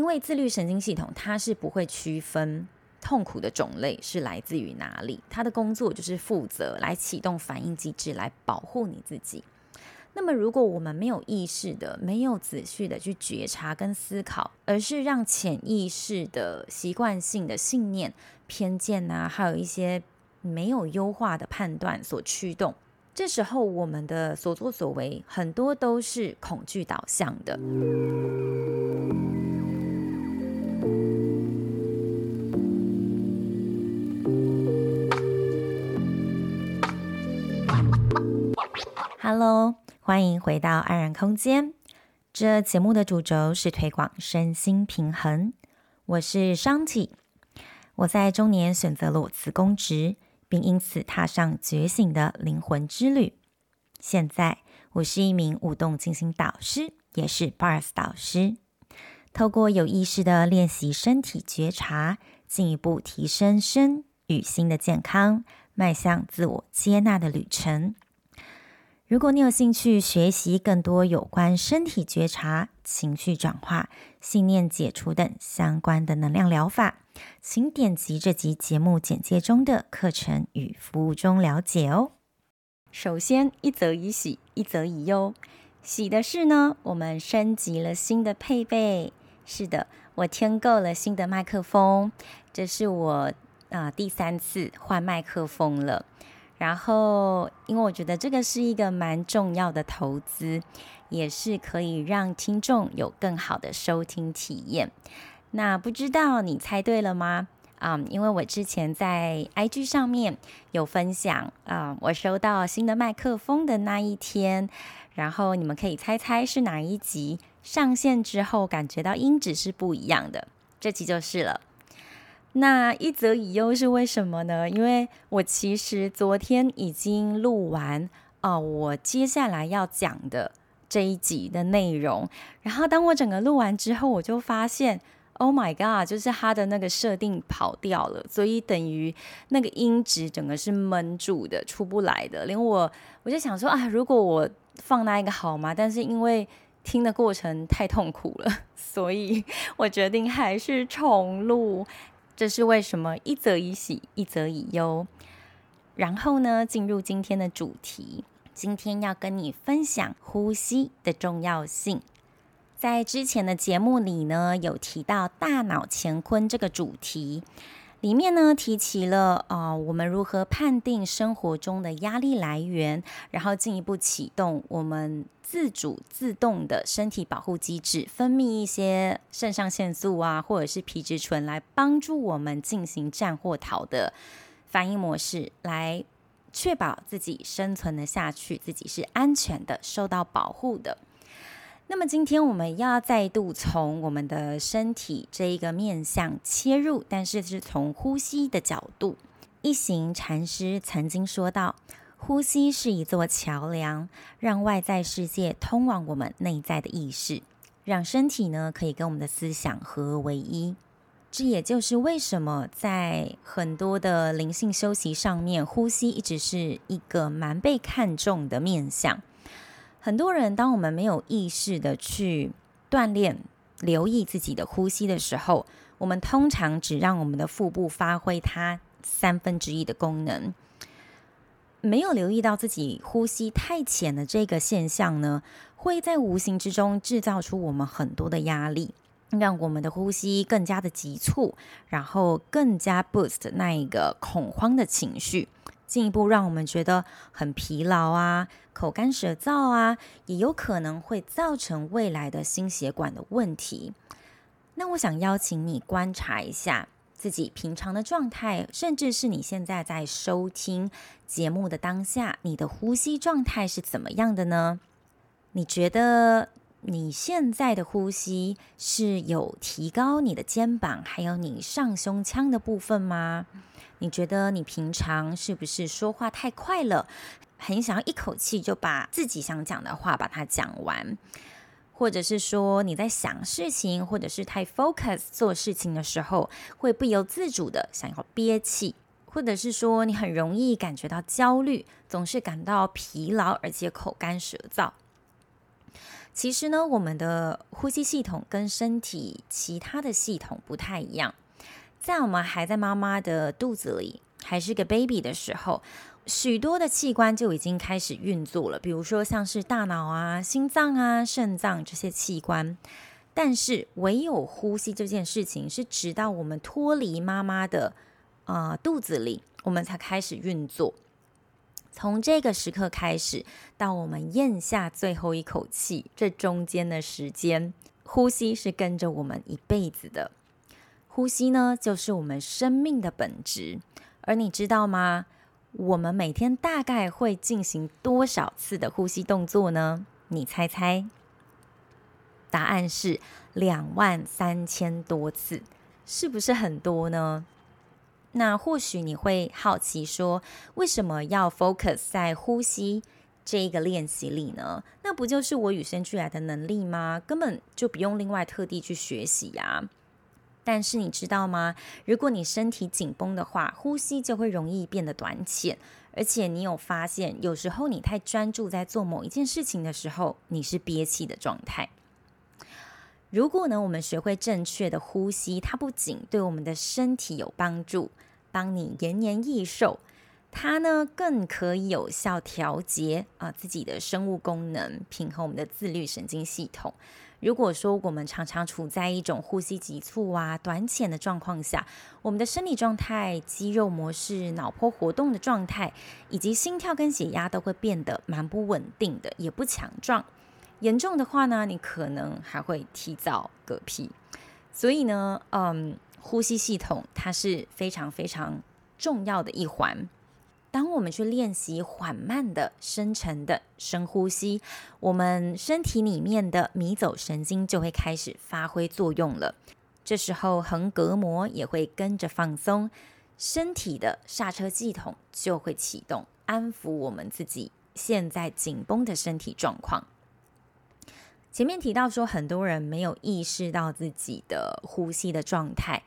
因为自律神经系统它是不会区分痛苦的种类是来自于哪里，它的工作就是负责来启动反应机制来保护你自己。那么，如果我们没有意识的、没有仔细的去觉察跟思考，而是让潜意识的习惯性的信念、偏见呐、啊，还有一些没有优化的判断所驱动，这时候我们的所作所为很多都是恐惧导向的。Hello。欢迎回到安然空间。这节目的主轴是推广身心平衡。我是 Shanti，我在中年选择了我辞公职，并因此踏上觉醒的灵魂之旅。现在，我是一名舞动进行导师，也是 Bars 导师。透过有意识的练习身体觉察，进一步提升身与心的健康，迈向自我接纳的旅程。如果你有兴趣学习更多有关身体觉察、情绪转化、信念解除等相关的能量疗法，请点击这集节目简介中的课程与服务中了解哦。首先，一则以喜，一则以忧。喜的是呢，我们升级了新的配备。是的，我添购了新的麦克风，这是我啊、第三次换麦克风了。然后，因为我觉得这个是一个蛮重要的投资，也是可以让听众有更好的收听体验。那不知道你猜对了吗？啊、因为我之前在 IG 上面有分享啊我收到新的麦克风的那一天，然后你们可以猜猜是哪一集上线之后感觉到音质是不一样的，这集就是了。那一则以忧是为什么呢？因为我其实昨天已经录完啊、我接下来要讲的这一集的内容。然后当我整个录完之后，我就发现，Oh my God，就是它的那个设定跑掉了，所以等于那个音质整个是闷住的，出不来的。连我我就想说啊，如果我放那一个好吗？但是因为听的过程太痛苦了，所以我决定还是重录。这是为什么？一则以喜，一则以忧。然后呢，进入今天的主题。今天要跟你分享呼吸的重要性。在之前的节目里呢，有提到大脑乾坤这个主题，里面呢提起了啊、我们如何判定生活中的压力来源，然后进一步启动我们。自主自动的身体保护机制，分泌一些肾上腺素啊，或者是皮质醇，来帮助我们进行战或逃的反应模式，来确保自己生存的下去，自己是安全的，受到保护的。那么今天我们要再度从我们的身体这一个面向切入，但是是从呼吸的角度。一行禅师曾经说到。呼吸是一座桥梁，让外在世界通往我们内在的意识，让身体呢可以跟我们的思想合为一。这也就是为什么在很多的灵性修习上面，呼吸一直是一个蛮被看重的面向。很多人，当我们没有意识的去锻炼、留意自己的呼吸的时候，我们通常只让我们的腹部发挥它三分之一的功能。没有留意到自己呼吸太浅的这个现象呢，会在无形之中制造出我们很多的压力，让我们的呼吸更加的急促，然后更加 boost 那一个恐慌的情绪，进一步让我们觉得很疲劳啊，口干舌燥啊，也有可能会造成未来的心血管的问题。那我想邀请你观察一下。自己平常的状态，甚至是你现在在收听节目的当下，你的呼吸状态是怎么样的呢？你觉得你现在的呼吸是有提高你的肩膀，还有你上胸腔的部分吗？你觉得你平常是不是说话太快了，很想要一口气就把自己想讲的话把它讲完？或者是说你在想事情，或者是太 focus 做事情的时候，会不由自主的想要憋气，或者是说你很容易感觉到焦虑，总是感到疲劳，而且口干舌燥。其实呢，我们的呼吸系统跟身体其他的系统不太一样。在我们还在妈妈的肚子里，还是个 baby 的时候，许多的器官就已经开始运作了，比如说像是大脑啊、心脏啊、肾脏这些器官。但是，唯有呼吸这件事情，是直到我们脱离妈妈的呃肚子里，我们才开始运作。从这个时刻开始，到我们咽下最后一口气，这中间的时间，呼吸是跟着我们一辈子的。呼吸呢，就是我们生命的本质。而你知道吗？我们每天大概会进行多少次的呼吸动作呢？你猜猜？答案是两万三千多次，是不是很多呢？那或许你会好奇说，为什么要 focus 在呼吸这一个练习里呢？那不就是我与生俱来的能力吗？根本就不用另外特地去学习呀。但是你知道吗？如果你身体紧绷的话，呼吸就会容易变得短浅。而且你有发现，有时候你太专注在做某一件事情的时候，你是憋气的状态。如果呢，我们学会正确的呼吸，它不仅对我们的身体有帮助，帮你延年益寿，它呢更可以有效调节啊自己的生物功能，平衡我们的自律神经系统。如果说我们常常处在一种呼吸急促啊、短浅的状况下，我们的生理状态、肌肉模式、脑波活动的状态，以及心跳跟血压都会变得蛮不稳定的，也不强壮。严重的话呢，你可能还会提早嗝屁。所以呢，嗯，呼吸系统它是非常非常重要的一环。当我们去练习缓慢的、深沉的深呼吸，我们身体里面的迷走神经就会开始发挥作用了。这时候横膈膜也会跟着放松，身体的刹车系统就会启动，安抚我们自己现在紧绷的身体状况。前面提到说，很多人没有意识到自己的呼吸的状态。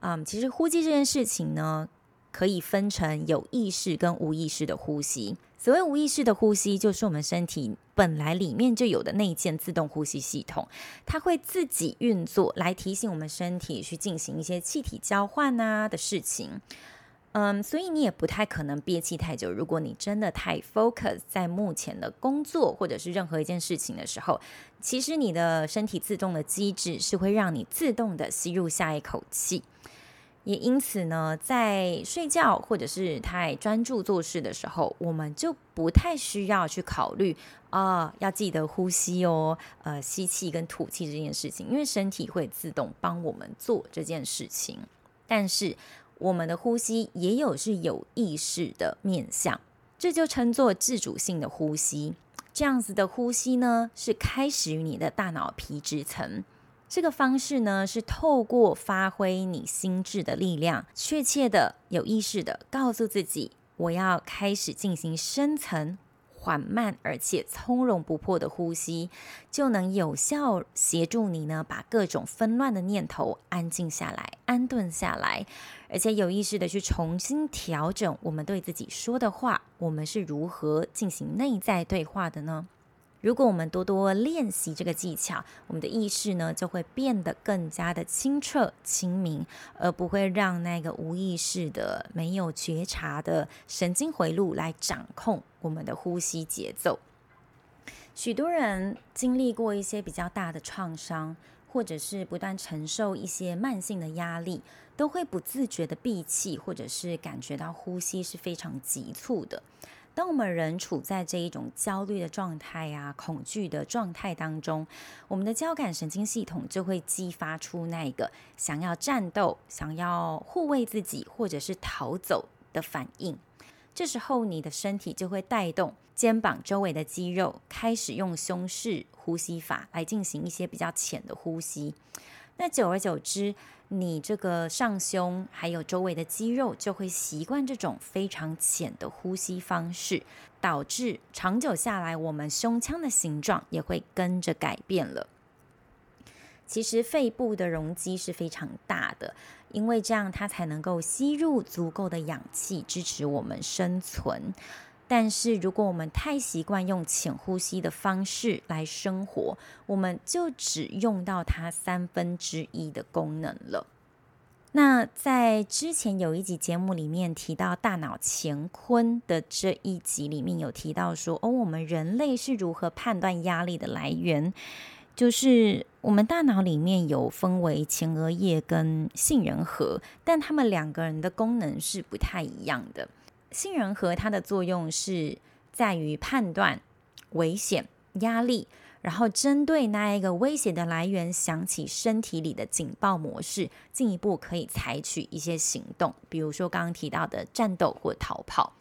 嗯，其实呼吸这件事情呢，可以分成有意识跟无意识的呼吸。所谓无意识的呼吸，就是我们身体本来里面就有的内件自动呼吸系统，它会自己运作来提醒我们身体去进行一些气体交换啊的事情。嗯，所以你也不太可能憋气太久。如果你真的太 focus 在目前的工作或者是任何一件事情的时候，其实你的身体自动的机制是会让你自动的吸入下一口气。也因此呢，在睡觉或者是太专注做事的时候，我们就不太需要去考虑啊，要记得呼吸哦，呃，吸气跟吐气这件事情，因为身体会自动帮我们做这件事情。但是，我们的呼吸也有是有意识的面向，这就称作自主性的呼吸。这样子的呼吸呢，是开始于你的大脑皮质层。这个方式呢，是透过发挥你心智的力量，确切的、有意识的告诉自己，我要开始进行深层。缓慢而且从容不迫的呼吸，就能有效协助你呢，把各种纷乱的念头安静下来、安顿下来，而且有意识的去重新调整我们对自己说的话。我们是如何进行内在对话的呢？如果我们多多练习这个技巧，我们的意识呢就会变得更加的清澈、清明，而不会让那个无意识的、没有觉察的神经回路来掌控我们的呼吸节奏。许多人经历过一些比较大的创伤，或者是不断承受一些慢性的压力，都会不自觉的闭气，或者是感觉到呼吸是非常急促的。当我们人处在这一种焦虑的状态啊、恐惧的状态当中，我们的交感神经系统就会激发出那个想要战斗、想要护卫自己或者是逃走的反应。这时候，你的身体就会带动肩膀周围的肌肉，开始用胸式呼吸法来进行一些比较浅的呼吸。那久而久之，你这个上胸还有周围的肌肉就会习惯这种非常浅的呼吸方式，导致长久下来，我们胸腔的形状也会跟着改变了。其实肺部的容积是非常大的，因为这样它才能够吸入足够的氧气，支持我们生存。但是如果我们太习惯用浅呼吸的方式来生活，我们就只用到它三分之一的功能了。那在之前有一集节目里面提到大脑乾坤的这一集里面有提到说，哦，我们人类是如何判断压力的来源？就是我们大脑里面有分为前额叶跟杏仁核，但他们两个人的功能是不太一样的。杏仁核它的作用是在于判断危险、压力。然后针对那一个威胁的来源响起身体里的警报模式，进一步可以采取一些行动，比如说刚刚提到的战斗或逃跑。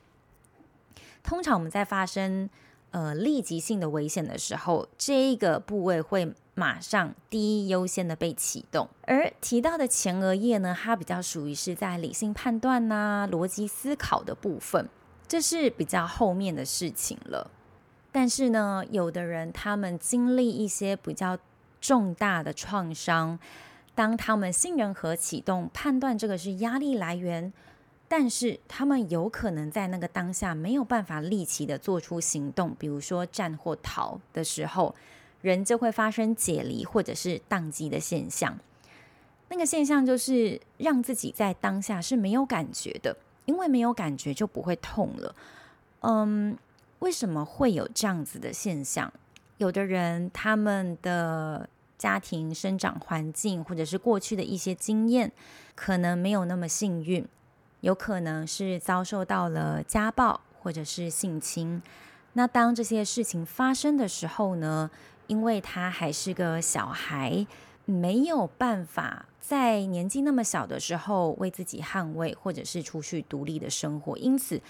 通常我们在发生呃立即性的危险的时候，这一个部位会马上第一优先的被启动。而提到的前额叶呢，它比较属于是在理性判断呐、逻辑思考的部分，这是比较后面的事情了。但是呢，有的人他们经历一些比较重大的创伤，当他们杏仁核启动，判断这个是压力来源，但是他们有可能在那个当下没有办法立即的做出行动，比如说战或逃的时候，人就会发生解离或者是宕机的现象。那个现象就是让自己在当下是没有感觉的，因为没有感觉就不会痛了。嗯。为什么会有这样子的现象？有的人他们的家庭生长环境，或者是过去的一些经验，可能没有那么幸运，有可能是遭受到了家暴或者是性侵。那当这些事情发生的时候呢，因为他还是个小孩，没有办法在年纪那么小的时候为自己捍卫，或者是出去独立的生活，因此。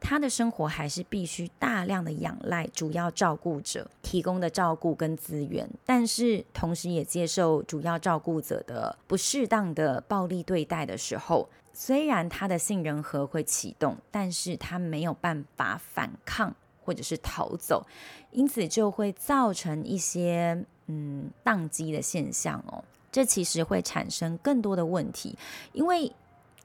他的生活还是必须大量的仰赖主要照顾者提供的照顾跟资源，但是同时也接受主要照顾者的不适当的暴力对待的时候，虽然他的杏仁核会启动，但是他没有办法反抗或者是逃走，因此就会造成一些嗯宕机的现象哦。这其实会产生更多的问题，因为。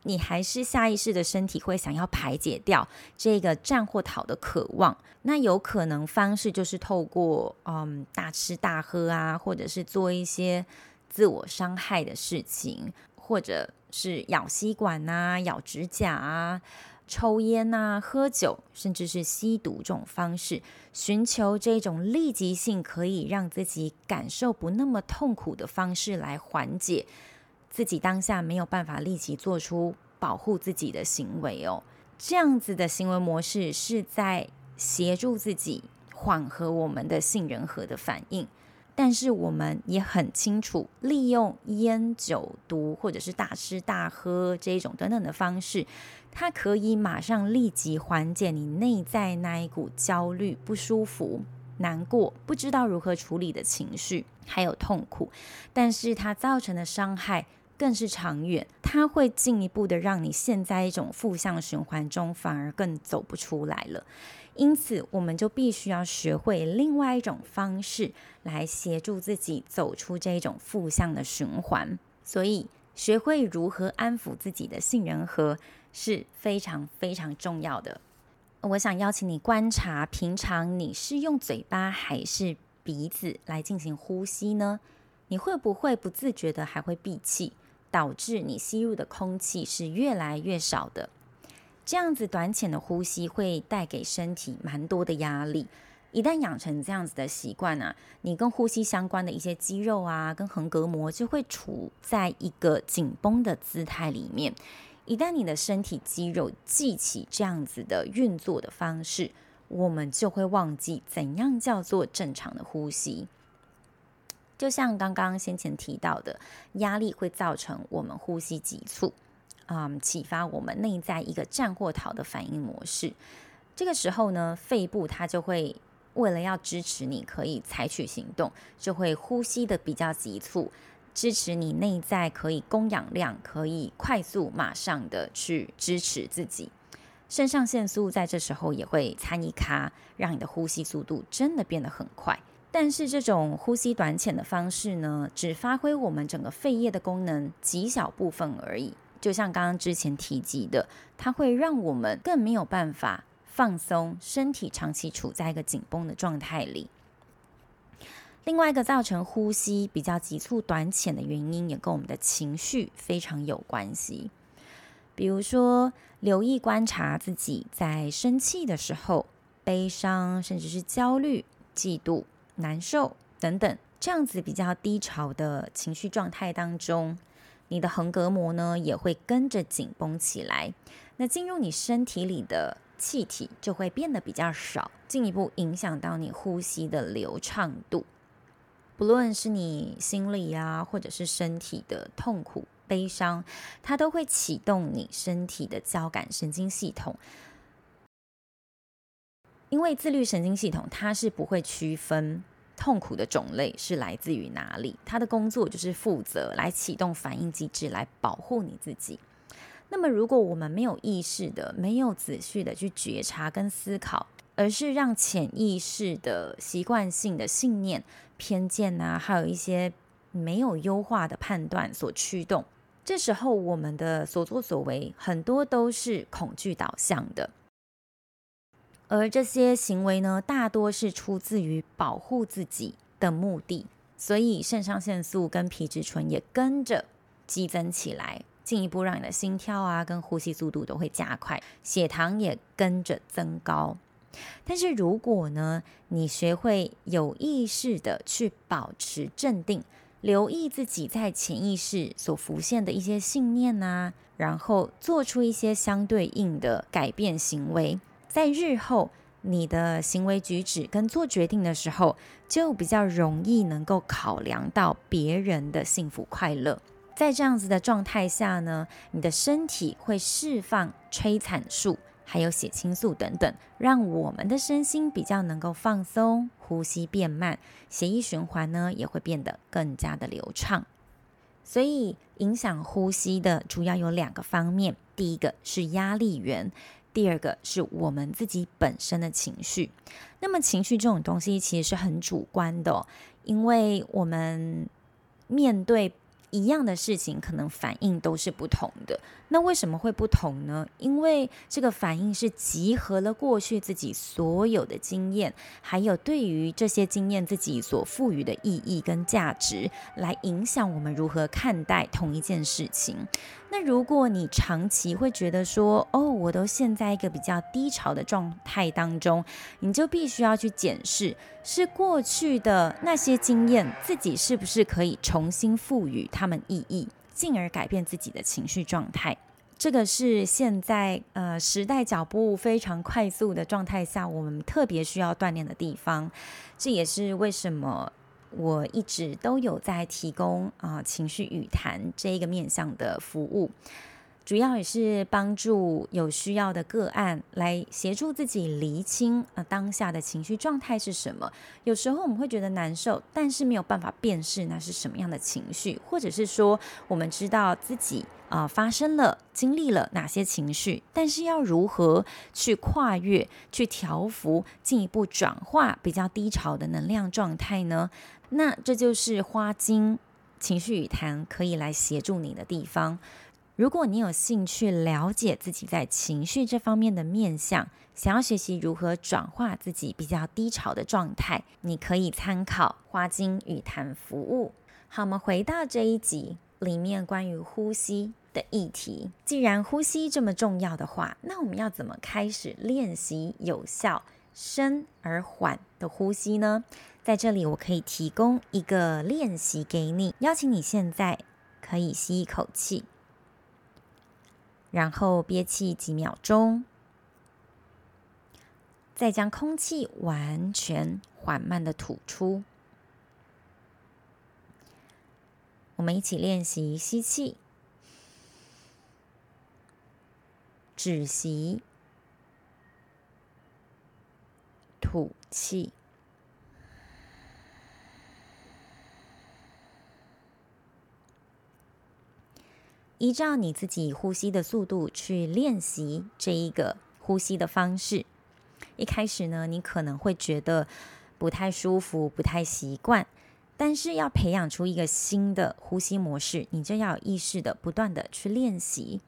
你还是下意识的身体会想要排解掉这个战或逃的渴望，那有可能方式就是透过嗯大吃大喝啊，或者是做一些自我伤害的事情，或者是咬吸管啊、咬指甲啊、抽烟啊、喝酒，甚至是吸毒这种方式，寻求这种立即性可以让自己感受不那么痛苦的方式来缓解。自己当下没有办法立即做出保护自己的行为哦，这样子的行为模式是在协助自己缓和我们的杏仁核的反应，但是我们也很清楚，利用烟酒毒或者是大吃大喝这一种等等的方式，它可以马上立即缓解你内在那一股焦虑、不舒服、难过、不知道如何处理的情绪，还有痛苦，但是它造成的伤害。更是长远，它会进一步的让你陷在一种负向循环中，反而更走不出来了。因此，我们就必须要学会另外一种方式来协助自己走出这种负向的循环。所以，学会如何安抚自己的杏仁核是非常非常重要的。我想邀请你观察，平常你是用嘴巴还是鼻子来进行呼吸呢？你会不会不自觉的还会闭气？导致你吸入的空气是越来越少的，这样子短浅的呼吸会带给身体蛮多的压力。一旦养成这样子的习惯啊，你跟呼吸相关的一些肌肉啊，跟横膈膜就会处在一个紧绷的姿态里面。一旦你的身体肌肉记起这样子的运作的方式，我们就会忘记怎样叫做正常的呼吸。就像刚刚先前提到的，压力会造成我们呼吸急促，嗯，启发我们内在一个战或逃的反应模式。这个时候呢，肺部它就会为了要支持你可以采取行动，就会呼吸的比较急促，支持你内在可以供氧量可以快速马上的去支持自己。肾上腺素在这时候也会参一咖，让你的呼吸速度真的变得很快。但是这种呼吸短浅的方式呢，只发挥我们整个肺叶的功能极小部分而已。就像刚刚之前提及的，它会让我们更没有办法放松，身体长期处在一个紧绷的状态里。另外一个造成呼吸比较急促短浅的原因，也跟我们的情绪非常有关系。比如说，留意观察自己在生气的时候，悲伤，甚至是焦虑、嫉妒、难受等等，这样子比较低潮的情绪状态当中，你的横膈膜呢也会跟着紧绷起来。那进入你身体里的气体就会变得比较少，进一步影响到你呼吸的流畅度。不论是你心里啊，或者是身体的痛苦、悲伤，它都会启动你身体的交感神经系统。因为自律神经系统它是不会区分痛苦的种类是来自于哪里，他的工作就是负责来启动反应机制，来保护你自己。那么，如果我们没有意识的、没有仔细的去觉察跟思考，而是让潜意识的习惯性的信念、偏见啊，还有一些没有优化的判断所驱动，这时候我们的所作所为很多都是恐惧导向的，而这些行为呢，大多是出自于保护自己的目的，所以肾上腺素跟皮质醇也跟着激增起来，进一步让你的心跳啊跟呼吸速度都会加快，血糖也跟着增高。但是如果呢，你学会有意识的去保持镇定，留意自己在潜意识所浮现的一些信念啊，然后做出一些相对应的改变行为，在日后你的行为举止跟做决定的时候，就比较容易能够考量到别人的幸福快乐。在这样子的状态下呢，你的身体会释放催产素。还有血清素等等，让我们的身心比较能够放松，呼吸变慢，血液循环呢也会变得更加的流畅。所以，影响呼吸的主要有两个方面：第一个是压力源，第二个是我们自己本身的情绪。那么，情绪这种东西其实是很主观的，因为我们面对。一样的事情，可能反应都是不同的。那为什么会不同呢？因为这个反应是集合了过去自己所有的经验，还有对于这些经验自己所赋予的意义跟价值，来影响我们如何看待同一件事情。那如果你长期会觉得说，哦，我都陷在一个比较低潮的状态当中，你就必须要去检视，是过去的那些经验，自己是不是可以重新赋予它们意义，进而改变自己的情绪状态。这个是现在呃时代脚步非常快速的状态下，我们特别需要锻炼的地方。这也是为什么。我一直都有在提供啊、情绪语谈这一个面向的服务，主要也是帮助有需要的个案来协助自己厘清啊、当下的情绪状态是什么。有时候我们会觉得难受，但是没有办法辨识那是什么样的情绪，或者是说我们知道自己啊、发生了、经历了哪些情绪，但是要如何去跨越、去调伏、进一步转化比较低潮的能量状态呢？那这就是花精情绪语谈可以来协助你的地方。如果你有兴趣了解自己在情绪这方面的面向，想要学习如何转化自己比较低潮的状态，你可以参考花精语谈服务。好，我们回到这一集里面关于呼吸的议题。既然呼吸这么重要的话，那我们要怎么开始练习有效深而缓的呼吸呢？在这里，我可以提供一个练习给你，邀请你现在可以吸一口气，然后憋气几秒钟，再将空气完全缓慢的吐出。我们一起练习吸气，止息，吐气。依照你自己呼吸的速度去练习这一个呼吸的方式。一开始呢，你可能会觉得不太舒服、不太习惯，但是要培养出一个新的呼吸模式，你就要有意识的不断的去练习。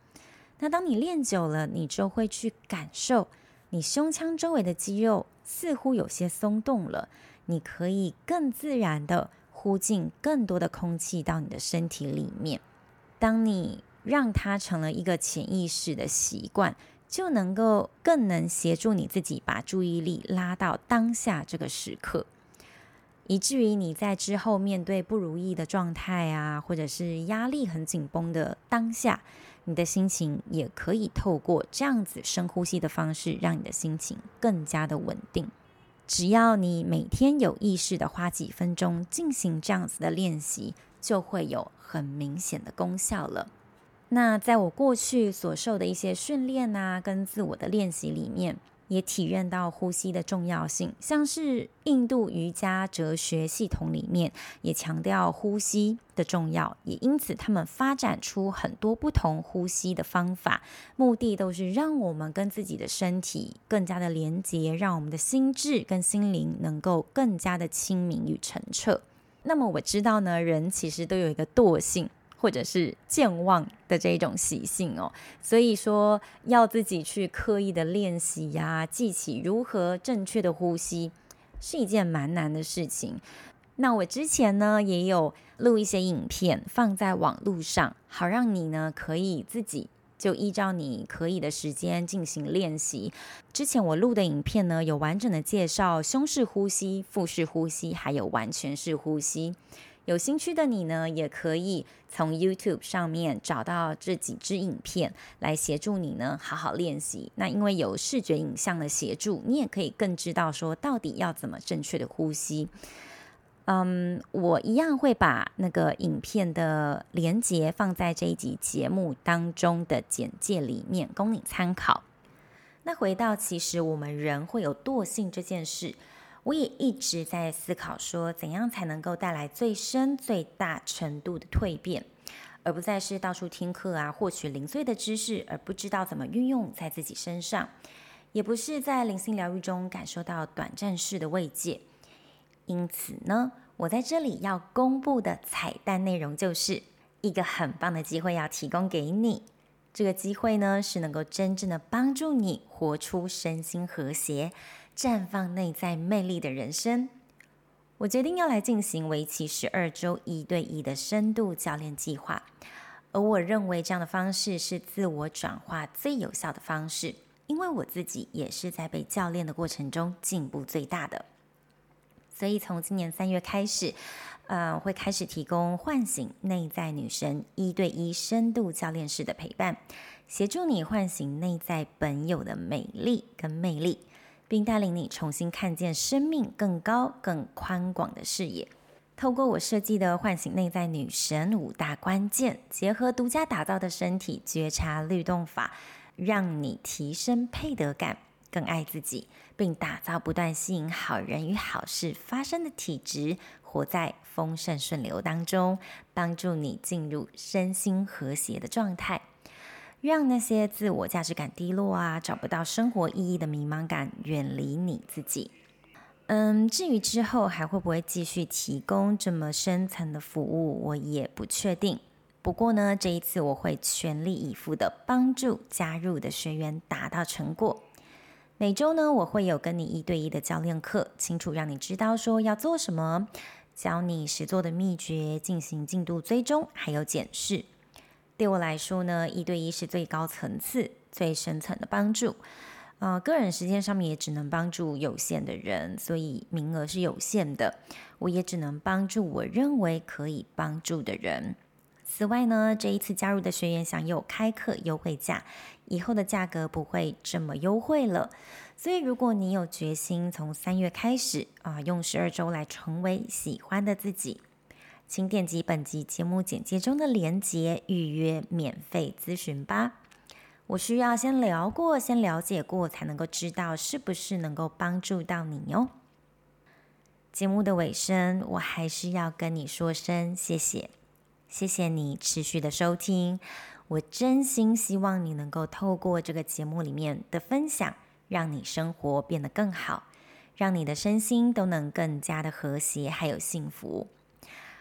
那当你练久了，你就会去感受你胸腔周围的肌肉似乎有些松动了，你可以更自然的呼进更多的空气到你的身体里面。当你让它成了一个潜意识的习惯，就能够更能协助你自己把注意力拉到当下这个时刻，以至于你在之后面对不如意的状态啊，或者是压力很紧绷的当下，你的心情也可以透过这样子深呼吸的方式，让你的心情更加的稳定。只要你每天有意识的花几分钟进行这样子的练习，就会有很明显的功效了。那在我过去所受的一些训练啊，跟自我的练习里面，也体验到呼吸的重要性。像是印度瑜伽哲学系统里面，也强调呼吸的重要，也因此他们发展出很多不同呼吸的方法，目的都是让我们跟自己的身体更加的连接，让我们的心智跟心灵能够更加的清明与澄澈。那么我知道呢，人其实都有一个惰性。或者是健忘的这一种习性哦，所以说要自己去刻意的练习呀，记起如何正确的呼吸，是一件蛮难的事情。那我之前呢也有录一些影片放在网络上，好让你呢可以自己就依照你可以的时间进行练习。之前我录的影片呢有完整的介绍胸式呼吸、腹式呼吸，还有完全式呼吸。有兴趣的你呢，也可以从 YouTube 上面找到这几支影片来协助你呢，好好练习。那因为有视觉影像的协助，你也可以更知道说到底要怎么正确的呼吸。嗯，我一样会把那个影片的连结放在这一集节目当中的简介里面，供你参考。那回到其实我们人会有惰性这件事。我也一直在思考，说怎样才能够带来最深、最大程度的蜕变，而不再是到处听课啊，获取零碎的知识，而不知道怎么运用在自己身上，也不是在灵性疗愈中感受到短暂式的慰藉。因此呢，我在这里要公布的彩蛋内容，就是一个很棒的机会要提供给你。这个机会呢，是能够真正的帮助你活出身心和谐。绽放内在魅力的人生，我决定要来进行为期十二周一对一的深度教练计划，而我认为这样的方式是自我转化最有效的方式，因为我自己也是在被教练的过程中进步最大的。所以从今年三月开始，呃，会开始提供唤醒内在女神一对一深度教练式的陪伴，协助你唤醒内在本有的美丽跟魅力。并带领你重新看见生命更高、更宽广的视野。透过我设计的唤醒内在女神五大关键，结合独家打造的身体觉察律动法，让你提升配得感，更爱自己，并打造不断吸引好人与好事发生的体质，活在丰盛顺流当中，帮助你进入身心和谐的状态。让那些自我价值感低落啊，找不到生活意义的迷茫感远离你自己。嗯，至于之后还会不会继续提供这么深层的服务，我也不确定。不过呢，这一次我会全力以赴的帮助加入的学员达到成果。每周呢，我会有跟你一对一的教练课，清楚让你知道说要做什么，教你实做的秘诀，进行进度追踪，还有检视。对我来说呢，一对一是最高层次、最深层的帮助。呃，个人时间上面也只能帮助有限的人，所以名额是有限的。我也只能帮助我认为可以帮助的人。此外呢，这一次加入的学员享有开课优惠价，以后的价格不会这么优惠了。所以，如果你有决心从三月开始啊，用十二周来成为喜欢的自己。请点击本集节目简介中的链接预约免费咨询吧。我需要先聊过、先了解过，才能够知道是不是能够帮助到你哦。节目的尾声，我还是要跟你说声谢谢，谢谢你持续的收听。我真心希望你能够透过这个节目里面的分享，让你生活变得更好，让你的身心都能更加的和谐，还有幸福。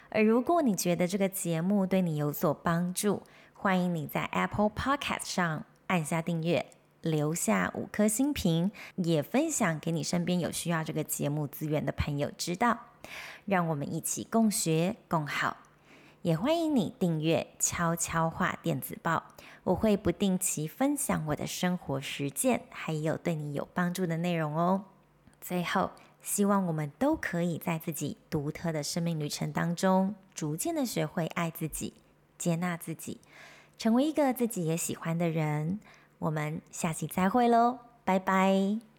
而如果你觉得这个节目对你有所帮助，欢迎你在 Apple Podcast 上按下订阅、留下五颗星评，也分享给你身边有需要这个节目资源的朋友知道，让我们一起共学共好。也欢迎你订阅悄悄话电子报，我会不定期分享我的生活实践，还有对你有帮助的内容哦。最后，希望我们都可以在自己独特的生命旅程当中，逐渐的学会爱自己、接纳自己，成为一个自己也喜欢的人。我们下期再会喽，拜拜。